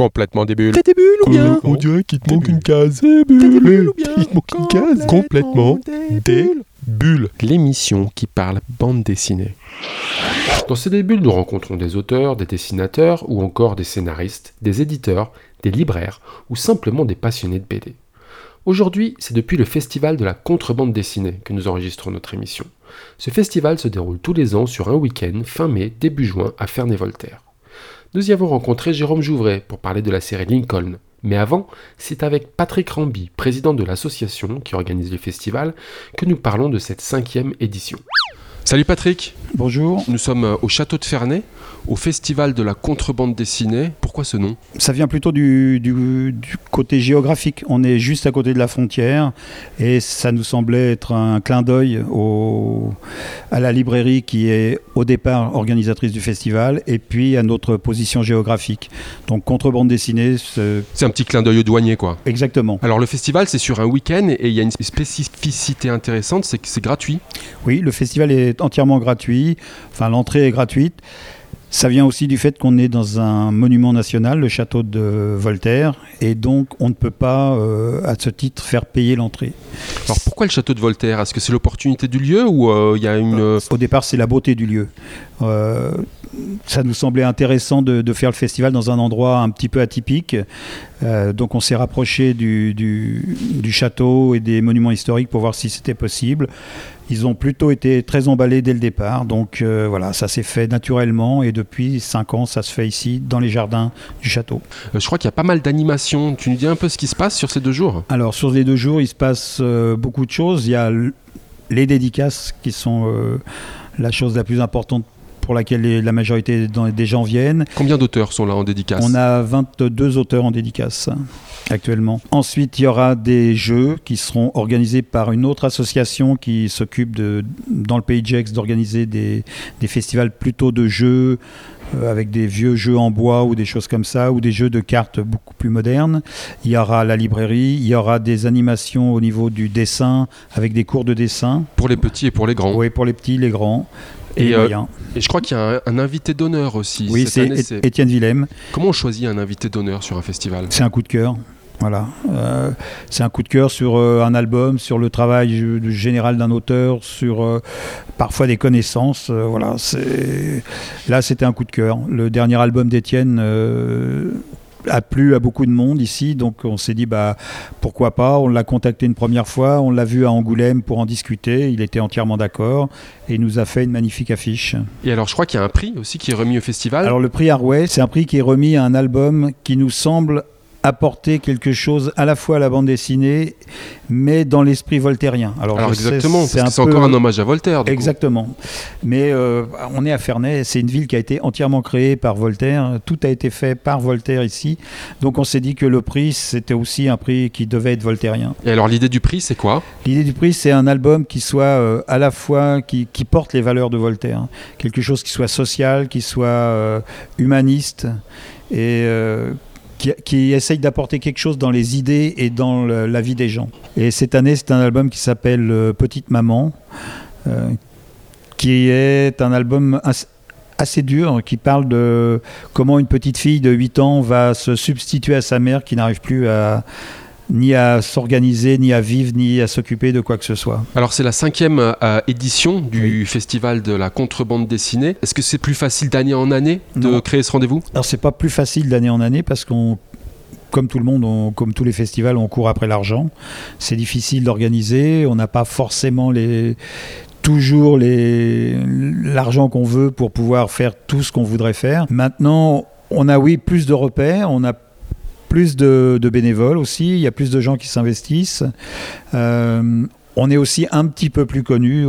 Complètement des bulles. T'as des bulles ou bien On dirait qu'il te manque une case. T'as des bulles ou bien Il te manque une case. Complètement des des bulles. bulles. L'émission qui parle bande dessinée. Dans ces débuts, nous rencontrons des auteurs, des dessinateurs ou encore des scénaristes, des éditeurs, des libraires ou simplement des passionnés de BD. Aujourd'hui, c'est depuis le festival de la contrebande dessinée que nous enregistrons notre émission. Ce festival se déroule tous les ans sur un week-end, fin mai, début juin, à Ferney-Voltaire. Nous y avons rencontré Jérôme Jouvray pour parler de la série Lincoln. Mais avant, c'est avec Patrick Ramby, président de l'association qui organise le festival, que nous parlons de cette cinquième édition. Salut Patrick, Bonjour, nous sommes euh, au château de Ferney, au festival de la contrebande dessinée. Pourquoi ce nom? Ça vient plutôt du, du- du côté géographique. On est juste à côté de la frontière et ça nous semblait être un clin d'œil à la librairie qui est au départ organisatrice du festival et puis à notre position géographique. Donc contrebande dessinée, c'est- C'est un petit clin d'œil au douanier quoi. exactement. Alors le festival c'est sur un week-end et il y a une spécificité intéressante, c'est que c'est gratuit. Oui, le festival est entièrement gratuit, enfin l'entrée est gratuite. Ça vient aussi du fait qu'on est dans un monument national, le château de Voltaire, et donc on ne peut pas, euh, à ce titre, faire payer l'entrée. Alors pourquoi le château de Voltaire? Est-ce que c'est l'opportunité du lieu ou euh, il y a une... euh, Au départ, c'est la beauté du lieu. Euh, ça nous semblait intéressant de, de faire le festival dans un endroit un petit peu atypique. Donc on s'est rapproché du, du- du château et des monuments historiques pour voir si c'était possible. Ils ont plutôt été très emballés dès le départ. Donc euh, voilà, ça s'est fait naturellement et depuis 5 ans, ça se fait ici, dans les jardins du château. je crois qu'il y a pas mal d'animations. Tu nous dis un peu ce qui se passe sur ces deux jours? Alors sur les deux jours, il se passe euh, beaucoup de choses. Il y a les dédicaces qui sont euh, la chose la plus importante pour laquelle les- la majorité des gens viennent. Combien d'auteurs sont là en dédicace On a 22 auteurs en dédicace actuellement. Ensuite, il y aura des jeux qui seront organisés par une autre association qui s'occupe de, dans le pays de Gex d'organiser des, des festivals plutôt de jeux euh, avec des vieux jeux en bois ou des choses comme ça, ou des jeux de cartes beaucoup plus modernes. Il y aura la librairie, il y aura des animations au niveau du dessin avec des cours de dessin, Pour les petits et pour les grands. oui, pour les petits, les grands. Et, euh. Et je crois qu'il y a un, un invité d'honneur aussi. Oui, c'est Étienne Willem. Comment on choisit un invité d'honneur sur un festival? C'est un coup de cœur. Voilà. Euh, c'est un coup de cœur sur euh, un album, sur le travail général d'un auteur, sur euh, parfois des connaissances. voilà. C'est... Là, c'était un coup de cœur. Le dernier album d'Étienne a plu à beaucoup de monde ici, donc on s'est dit bah pourquoi pas. On l'a contacté une première fois, on l'a vu à Angoulême pour en discuter. Il était entièrement d'accord et il nous a fait une magnifique affiche. Et alors je crois qu'il y a un prix aussi qui est remis au festival. Alors le prix Harway, c'est un prix qui est remis à un album qui nous semble apporter quelque chose à la fois à la bande dessinée, mais dans l'esprit voltairien. Alors, exactement, c'est encore un hommage à Voltaire. du coup. Exactement. Mais euh, on est à Ferney, c'est une ville qui a été entièrement créée par Voltaire. Tout a été fait par Voltaire ici. Donc on s'est dit que le prix, c'était aussi un prix qui devait être voltairien. Et alors l'idée du prix c'est quoi? L'idée du prix, c'est un album qui soit euh, à la fois qui, qui porte les valeurs de Voltaire, quelque chose qui soit social, qui soit euh, humaniste et euh, qui, essaye d'apporter quelque chose dans les idées et dans la vie des gens. Et cette année, c'est un album qui s'appelle euh, Petite Maman, euh, qui est un album as- assez dur, qui parle de comment une petite fille de 8 ans va se substituer à sa mère qui n'arrive plus à ni à s'organiser, ni à vivre, ni à s'occuper de quoi que ce soit. Alors c'est la cinquième euh, édition du festival de la contrebande dessinée. Est-ce que c'est plus facile d'année en année de Non. créer ce rendez-vous? Alors c'est pas plus facile d'année en année parce qu'on comme tout le monde, on- comme tous les festivals, on court après l'argent. C'est difficile d'organiser. On n'a pas forcément les, toujours l'argent qu'on veut pour pouvoir faire tout ce qu'on voudrait faire. Maintenant, on a oui plus de repères. On a plus de, bénévoles aussi. Il y a plus de gens qui s'investissent. Euh, on est aussi un petit peu plus connu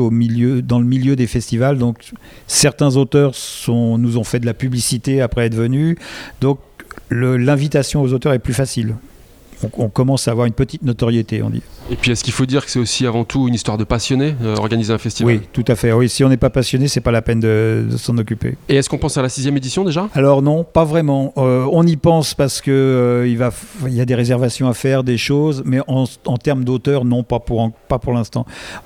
dans le milieu des festivals. Donc, certains auteurs nous ont fait de la publicité après être venus. Donc, l'invitation aux auteurs est plus facile. on, on commence à avoir une petite notoriété, on dit. Et puis est-ce qu'il faut dire que c'est aussi avant tout une histoire de passionné, euh, organiser un festival Oui, tout à fait. Oui, si on n'est pas passionné, c'est pas la peine de, de s'en occuper. Et est-ce qu'on pense à la sixième édition déjà? Alors non, pas vraiment. Euh, on y pense parce que euh, il va, f- il y a des réservations à faire, des choses, mais en, en termes d'auteur, non, pas pour, pas pour l'instant.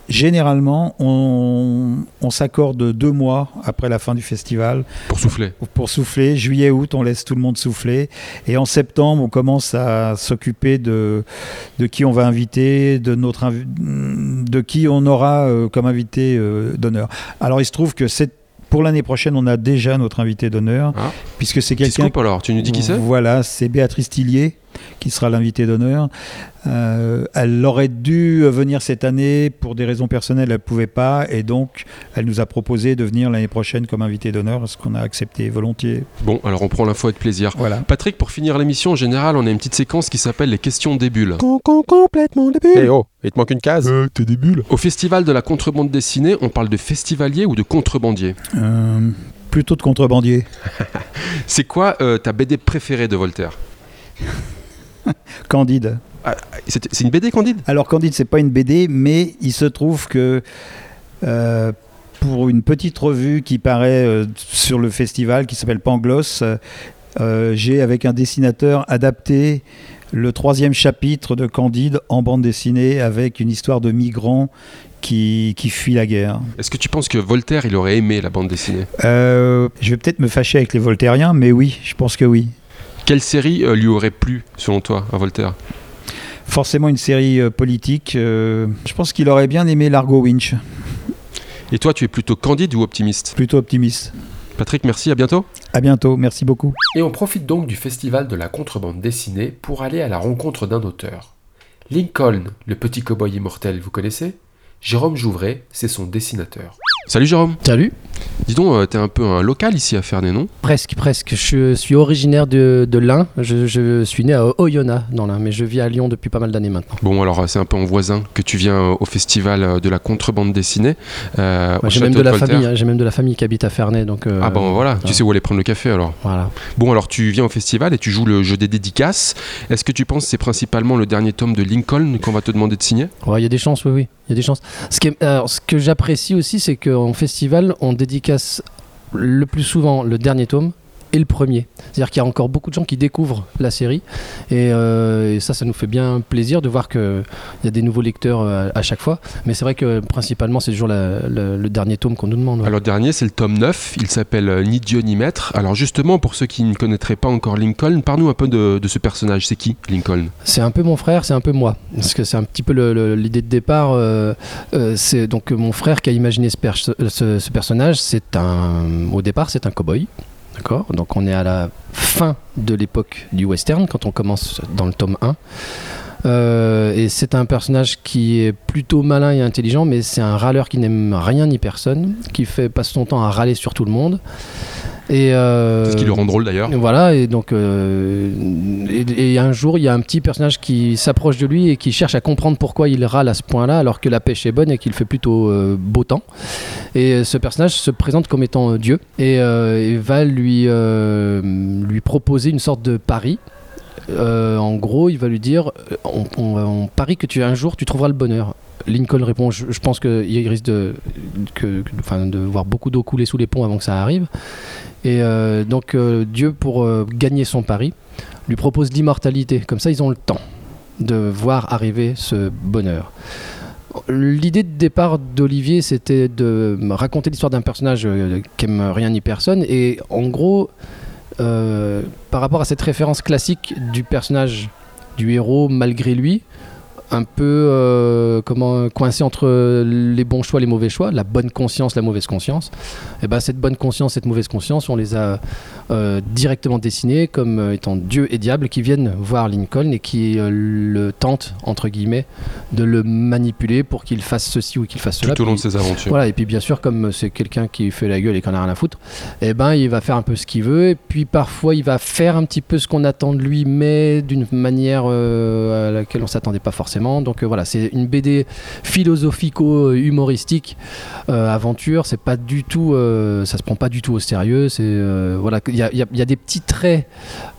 Généralement, on, on s'accorde deux mois après la fin du festival Pour souffler. pour souffler. Juillet, août, on laisse tout le monde souffler. Et en septembre, on commence à s'occuper de, de qui on va inviter, de, notre, de qui on aura euh, comme invité euh, d'honneur. Alors, il se trouve que cette- pour l'année prochaine, on a déjà notre invité d'honneur, Ah. puisque c'est quelqu'un. alors? Tu nous dis qui c'est? Voilà, c'est Béatrice Tillier qui sera l'invité d'honneur. Euh, elle aurait dû venir cette année pour des raisons personnelles, elle ne pouvait pas, et donc elle nous a proposé de venir l'année prochaine comme invité d'honneur, ce qu'on a accepté volontiers. Bon, alors on prend l'info avec plaisir. Voilà. Patrick, pour finir l'émission, en général, on a une petite séquence qui s'appelle les questions des bulles. Con, con, complètement début. Eh oh, il te manque une case Euh, t'es des bulles. Au festival de la contrebande dessinée, on parle de festivalier ou de contrebandier Euh, plutôt de contrebandier. C'est quoi euh, ta BD préférée de Voltaire? Candide. C'est c'est une BD, Candide? Alors Candide, c'est pas une BD, mais il se trouve que euh, pour une petite revue qui paraît euh, sur le festival, qui s'appelle Pangloss, euh, j'ai avec un dessinateur adapté le troisième chapitre de Candide en bande dessinée avec une histoire de migrants qui, qui fuient la guerre. Est-ce que tu penses que Voltaire, il aurait aimé la bande dessinée? Euh, je vais peut-être me fâcher avec les Voltairiens, mais oui, je pense que oui. Quelle série euh, lui aurait plu, selon toi, à Voltaire? Forcément une série euh, politique. euh, je pense qu'il aurait bien aimé Largo Winch, Et toi, tu es plutôt Candide ou optimiste? Plutôt optimiste. Patrick, merci, à bientôt. À bientôt, merci beaucoup. Et on profite donc du festival de la contrebande dessinée pour aller à la rencontre d'un auteur. Lincoln, le petit cow-boy immortel, vous connaissez? Jérôme Jouvray, c'est son dessinateur. Salut Jérôme Salut. Dis donc, euh, t'es un peu un local ici à Ferney, non? Presque, presque. Je suis originaire de, de l'Ain. Je, je suis né à Oyonnax, dans l'Ain, mais je vis à Lyon depuis pas mal d'années maintenant. Bon, alors euh, c'est un peu en voisin que tu viens euh, au festival de la contrebande dessinée. euh, J'ai même de la Voltaire. famille. hein, J'ai même de la famille qui habite à Ferney, donc. euh, Ah bon, voilà, tu sais où aller prendre le café alors? Voilà. Bon, alors tu viens au festival et tu joues le jeu des dédicaces. Est-ce que tu penses que c'est principalement le dernier tome de Lincoln qu'on va te demander de signer? Ouais, Il y a des chances, oui, oui. Il y a des chances. Ce, qui est- alors, ce que j'apprécie aussi, c'est qu'en festival, on dédicace le plus souvent le dernier tome et le premier. C'est-à-dire qu'il y a encore beaucoup de gens qui découvrent la série. Et, euh, et ça, ça nous fait bien plaisir de voir qu'il y a des nouveaux lecteurs euh, à chaque fois. Mais c'est vrai que principalement, c'est toujours la- le, le dernier tome qu'on nous demande. ouais. Alors, le dernier, c'est le tome 9. Il s'appelle euh, Ni Dieu ni Maître. Alors, justement, pour ceux qui ne connaîtraient pas encore Lincoln, parle-nous un peu de, de ce personnage. C'est qui, Lincoln? C'est un peu mon frère, c'est un peu moi. Parce que c'est un petit peu l'idée de départ. euh, euh, c'est donc mon frère qui a imaginé ce, per- ce- ce personnage. C'est un, au départ, c'est un cow-boy. D'accord Donc on est à la fin de l'époque du western, quand on commence dans le tome 1. Euh, et c'est un personnage qui est plutôt malin et intelligent, mais c'est un râleur qui n'aime rien ni personne, qui fait passe son temps à râler sur tout le monde. Et euh, C'est ce qui le rend drôle d'ailleurs. voilà, et donc euh, et, et un jour, il y a un petit personnage qui s'approche de lui et qui cherche à comprendre pourquoi il râle à ce point-là, alors que la pêche est bonne et qu'il fait plutôt euh, beau temps. Et ce personnage se présente comme étant Dieu et, et va lui lui proposer une sorte de pari. Euh, en gros, il va lui dire euh, on, parie que tu un jour tu trouveras le bonheur. Lincoln répond je, pense qu'il risque de, que, de voir beaucoup d'eau couler sous les ponts avant que ça arrive. Et euh, donc Dieu, pour gagner son pari, lui propose l'immortalité. Comme ça, ils ont le temps de voir arriver ce bonheur. L'idée de départ d'Olivier, c'était de raconter l'histoire d'un personnage qui aime rien ni personne. Et en gros, euh, par rapport à cette référence classique du personnage, du héros malgré lui, un peu euh, comment coincé entre les bons choix, les mauvais choix, la bonne conscience, la mauvaise conscience. Et ben cette bonne conscience, cette mauvaise conscience, on les a euh, directement dessinés comme euh, étant Dieu et diable qui viennent voir Lincoln et qui euh, le tentent entre guillemets de le manipuler pour qu'il fasse ceci ou qu'il fasse cela. Tout au long de ses aventures. voilà, et puis bien sûr, comme c'est quelqu'un qui fait la gueule et qu'on a rien à foutre, eh ben il va faire un peu ce qu'il veut, et puis parfois il va faire un petit peu ce qu'on attend de lui, mais d'une manière euh, à laquelle on s'attendait pas forcément. Donc voilà, c'est une BD philosophico-humoristique, aventure, c'est pas du tout, ça se prend pas du tout au sérieux, c'est voilà, il il y, a- il y a- il y a des petits traits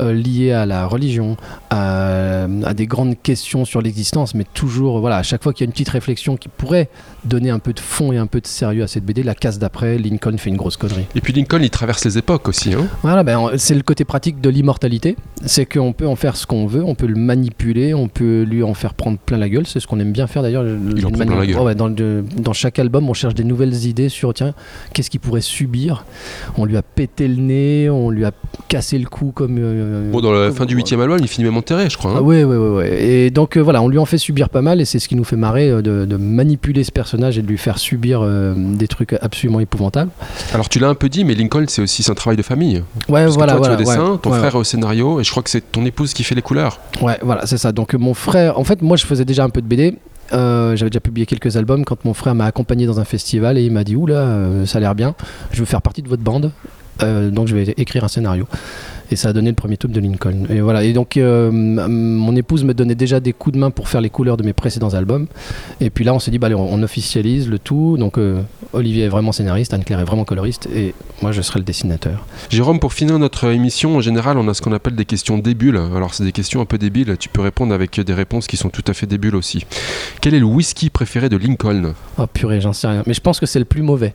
euh, liés à la religion, à, à des grandes questions sur l'existence, mais toujours, voilà, à chaque fois qu'il y a une petite réflexion qui pourrait donner un peu de fond et un peu de sérieux à cette BD, la case d'après, Lincoln fait une grosse connerie. Et puis Lincoln, il traverse les époques aussi. Hein. Voilà, ben, c'est le côté pratique de l'immortalité. C'est qu'on peut en faire ce qu'on veut, on peut le manipuler, on peut lui en faire prendre plein la gueule. C'est ce qu'on aime bien faire d'ailleurs. Gueule. Ouais, dans, le- dans chaque album, on cherche des nouvelles idées sur tiens, qu'est-ce qu'il pourrait subir. On lui a pété le nez, on lui a cassé le cou comme. euh, Bon, dans la fin du huitième album, il finit même enterré, je crois. hein. ah ouais, ouais, ouais, ouais. Et donc euh, voilà, on lui en fait subir pas mal et c'est ce qui nous fait marrer euh, de, de manipuler ce personnage et de lui faire subir des trucs absolument épouvantables. Alors tu l'as un peu dit, mais Lincoln, c'est aussi un travail de famille. Ouais, Parce voilà, que toi, voilà. tu es au dessin, ouais. ton Ouais, frère au scénario, et je crois que c'est ton épouse qui fait les couleurs. Ouais, voilà, c'est ça. Donc mon frère, en fait, moi je faisais déjà un peu de BD. Euh, J'avais déjà publié quelques albums quand mon frère m'a accompagné dans un festival et il m'a dit Oula, euh, ça a l'air bien, je veux faire partie de votre bande, euh, donc je vais écrire un scénario. Et ça a donné le premier tome de Lincoln. Et voilà. Et donc euh, mon épouse me donnait déjà des coups de main pour faire les couleurs de mes précédents albums. Et puis là, on s'est dit bah, allez, on, on officialise le tout. Donc euh, Olivier est vraiment scénariste, Anne-Claire est vraiment coloriste et moi je serai le dessinateur. Jérôme, pour finir notre émission, en général, on a ce qu'on appelle des questions débiles. Alors, c'est des questions un peu débiles. Tu peux répondre avec des réponses qui sont tout à fait débiles aussi. Quel est le whisky préféré de Lincoln? Oh purée, j'en sais rien. Mais je pense que c'est le plus mauvais.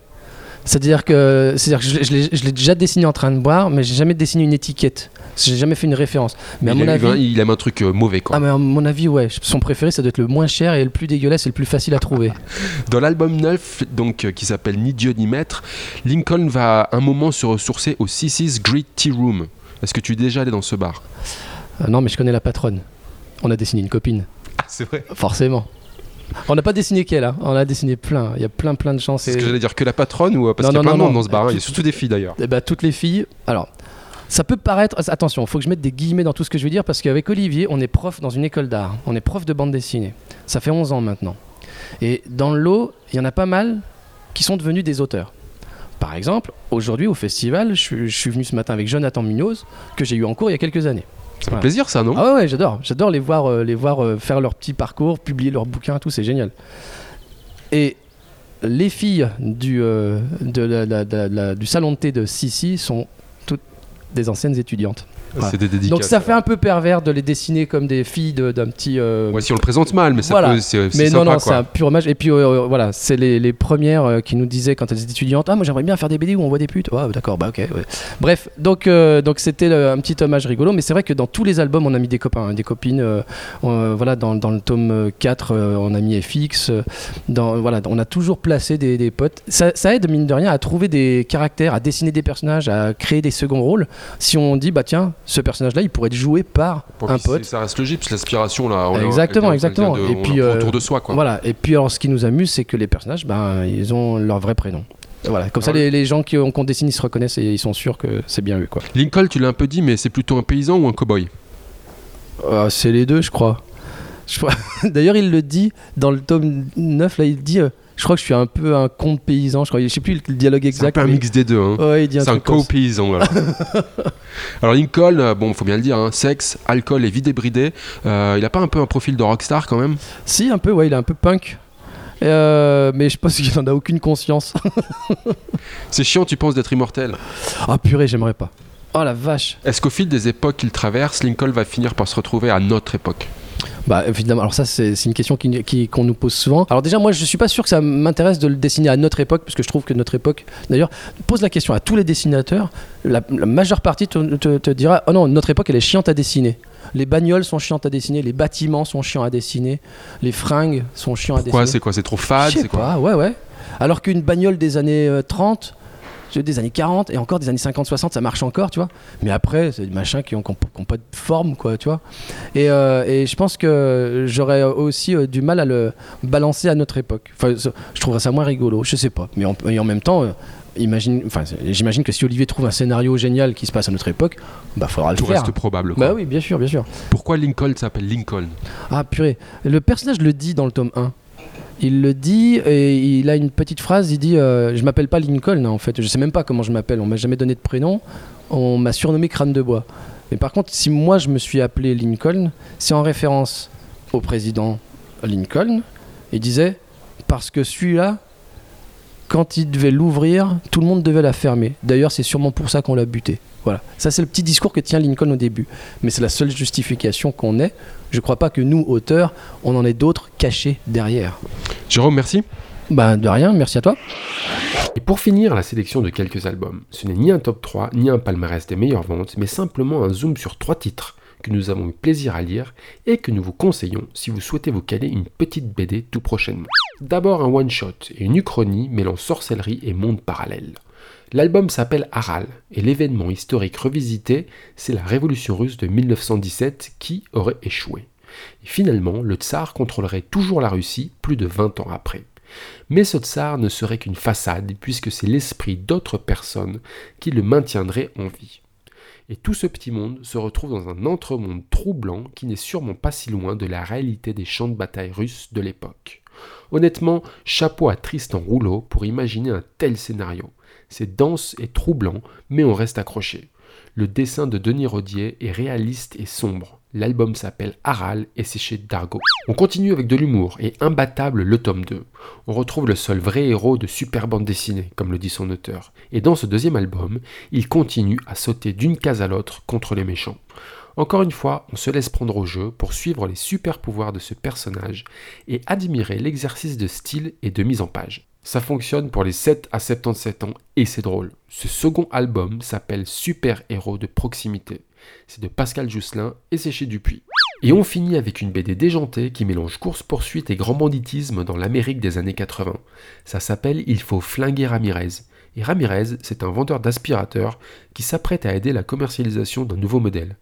C'est-à-dire que, c'est-à-dire que je, l'ai- je l'ai- je l'ai déjà dessiné en train de boire, mais j'ai jamais dessiné une étiquette. J'ai jamais fait une référence. Mais à il, mon a- avis, il aime un truc euh, mauvais, quoi. ah mais à mon avis, ouais, son préféré, ça doit être le moins cher et le plus dégueulasse et le plus facile à trouver. Dans l'album 9, donc, euh, qui s'appelle Ni Dieu ni Maître, Lincoln va un moment se ressourcer au CC's Great Tea Room. Est-ce que tu es déjà allé dans ce bar? Euh, non, mais je connais la patronne. On a dessiné une copine, Ah, c'est vrai? forcément. On n'a pas dessiné qu'elle, hein. on a dessiné plein. Il y a plein, plein de chances. C'est ce et- que j'allais dire que la patronne ou euh, parce qu'il y a non, plein de monde non. dans ce bar. hein. Il y a Tout- surtout des filles d'ailleurs. Eh ben, toutes les filles. Alors, ça peut paraître. Attention, il faut que je mette des guillemets dans tout ce que je vais dire parce qu'avec Olivier, on est prof dans une école d'art. On est prof de bande dessinée. Ça fait 11 ans maintenant. Et dans le lot, il y en a pas mal qui sont devenus des auteurs. Par exemple, aujourd'hui au festival, je je suis venu ce matin avec Jonathan Munoz, que j'ai eu en cours il y a quelques années. Ça fait plaisir ça, non Ah ouais, ouais, j'adore. J'adore les voir, euh, les voir euh, faire leur petit parcours, publier leurs bouquins, tout, c'est génial. Et les filles du, euh, de la- la- la- la- du salon de thé de Sissi sont toutes des anciennes étudiantes. C'est des dédicaces. Donc ça fait un peu pervers de les dessiner comme des filles de- d'un petit... euh, Ouais, si on le présente mal, mais ça Voilà. peut, c'est, mais non, sympa, non, c'est un pur hommage. Et puis euh, voilà, c'est les, les premières euh, qui nous disaient quand elles étaient étudiantes Ah, moi j'aimerais bien faire des BD où on voit des putes. Ah, d'accord, bah ok. ouais. Bref, donc euh, donc c'était un petit hommage rigolo. Mais c'est vrai que dans tous les albums, on a mis des copains, hein, des copines. euh, on- voilà, dans, dans le tome euh, 4, euh, on a mis FX. euh, dans, voilà, on a toujours placé des, des potes. Ça, ça aide, mine de rien, à trouver des caractères, à dessiner des personnages, à créer des seconds rôles. Si on dit Bah tiens, ce personnage-là, il pourrait être joué par Pour un pote. Ça reste logique, parce que l'aspiration là. on Exactement, exactement. de- Et on puis, euh, autour de soi, quoi. Voilà, et puis alors ce qui nous amuse, c'est que les personnages, ben, ils ont leur vrai prénom. Voilà, comme ça Ah ouais. les, les gens qui ont- qu'on dessine, ils se reconnaissent et ils sont sûrs que c'est bien eux. Quoi. Lincoln, tu l'as un peu dit, mais c'est plutôt un paysan ou un cow-boy? Euh, c'est les deux, je crois. Je crois- D'ailleurs, il le dit dans le tome 9, là, il dit euh, Je crois que je suis un peu un conte paysan, je crois. Je sais plus le dialogue C'est un exact. peu un mix des deux. Hein. Ouais, un C'est un ça. co-paysan. Voilà. Alors Lincoln, euh, bon, faut bien le dire, hein, sexe, alcool et vie débridée. Euh, il a pas un peu un profil de rockstar quand même? Si, un peu, ouais, il est un peu punk. Euh, mais je pense qu'il n'en a aucune conscience. C'est chiant, tu penses d'être immortel? Ah purée, j'aimerais pas. Oh la vache. Est-ce qu'au fil des époques qu'il traverse, Lincoln va finir par se retrouver à notre époque? Bah évidemment, alors ça c'est une question qui- qui- qu'on nous pose souvent. Alors déjà moi je suis pas sûr que ça m'intéresse de le dessiner à notre époque, parce que je trouve que notre époque, d'ailleurs, pose la question à tous les dessinateurs, la, la majeure partie te, te- te dira, oh non, notre époque elle est chiante à dessiner. Les bagnoles sont chiantes à dessiner, les bâtiments sont chiants à dessiner, les fringues sont chiants à dessiner. C'est quoi? C'est trop fade? Je sais C'est quoi? ouais ouais. Alors qu'une bagnole des années euh, 30, des années 40 et encore des années 50-60, ça marche encore, tu vois. Mais après, c'est des machins qui ont, qui ont- qui ont pas de forme, quoi, tu vois. Et, euh, et je pense que j'aurais aussi euh, du mal à le balancer à notre époque. Enfin, je trouverais ça moins rigolo, je sais pas. Mais en, et en même temps, euh, imagine, enfin, j'imagine que si Olivier trouve un scénario génial qui se passe à notre époque, bah faudra le Tout faire. reste probable. quoi. Bah oui, bien sûr, bien sûr. Pourquoi Lincoln s'appelle Lincoln? Ah purée, le personnage le dit dans le tome 1. Il le dit et il a une petite phrase, il dit euh, Je m'appelle pas Lincoln en fait, je sais même pas comment je m'appelle, on m'a jamais donné de prénom, on m'a surnommé Crâne de Bois. Mais par contre, si moi je me suis appelé Lincoln, c'est en référence au président Lincoln. Il disait Parce que celui-là, quand il devait l'ouvrir, tout le monde devait la fermer. D'ailleurs, c'est sûrement pour ça qu'on l'a buté. Voilà. Ça, c'est le petit discours que tient Lincoln au début. Mais c'est la seule justification qu'on ait. Je ne crois pas que nous, auteurs, on en ait d'autres cachés derrière. Jérôme, merci. Bah, de rien, merci à toi. Et pour finir la sélection de quelques albums, ce n'est ni un top 3, ni un palmarès des meilleures ventes, mais simplement un zoom sur trois titres que nous avons eu plaisir à lire et que nous vous conseillons si vous souhaitez vous caler une petite BD tout prochainement. D'abord un one-shot et une uchronie mêlant sorcellerie et monde parallèle. L'album s'appelle Aral et l'événement historique revisité, c'est la révolution russe de 1917 qui aurait échoué. Et finalement, le tsar contrôlerait toujours la Russie plus de 20 ans après. Mais ce tsar ne serait qu'une façade puisque c'est l'esprit d'autres personnes qui le maintiendrait en vie. Et tout ce petit monde se retrouve dans un entremonde troublant qui n'est sûrement pas si loin de la réalité des champs de bataille russes de l'époque. Honnêtement, chapeau à Tristan Rouleau pour imaginer un tel scénario. C'est dense et troublant, mais on reste accroché. Le dessin de Denis Rodier est réaliste et sombre. L'album s'appelle Aral et c'est chez Dargo. On continue avec de l'humour et imbattable le tome 2. On retrouve le seul vrai héros de super bande dessinée, comme le dit son auteur. Et dans ce deuxième album, il continue à sauter d'une case à l'autre contre les méchants. Encore une fois, on se laisse prendre au jeu pour suivre les super pouvoirs de ce personnage et admirer l'exercice de style et de mise en page. Ça fonctionne pour les 7 à 77 ans et c'est drôle. Ce second album s'appelle Super Héros de proximité. C'est de Pascal Jousselin et c'est chez Dupuis. Et on finit avec une BD déjantée qui mélange course-poursuite et grand banditisme dans l'Amérique des années 80. Ça s'appelle Il faut flinguer Ramirez. Et Ramirez, c'est un vendeur d'aspirateurs qui s'apprête à aider la commercialisation d'un nouveau modèle.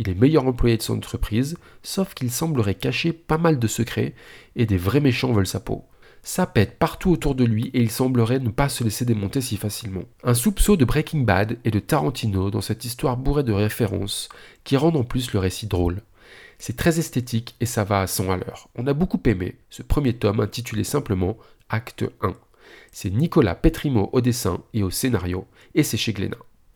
Il est meilleur employé de son entreprise, sauf qu'il semblerait cacher pas mal de secrets et des vrais méchants veulent sa peau. Ça pète partout autour de lui et il semblerait ne pas se laisser démonter si facilement. Un soupçon de Breaking Bad et de Tarantino dans cette histoire bourrée de références qui rendent en plus le récit drôle. C'est très esthétique et ça va à 100 à. On a beaucoup aimé ce premier tome intitulé simplement Acte 1. C'est Nicolas Petrimo au dessin et au scénario et c'est chez Glénat.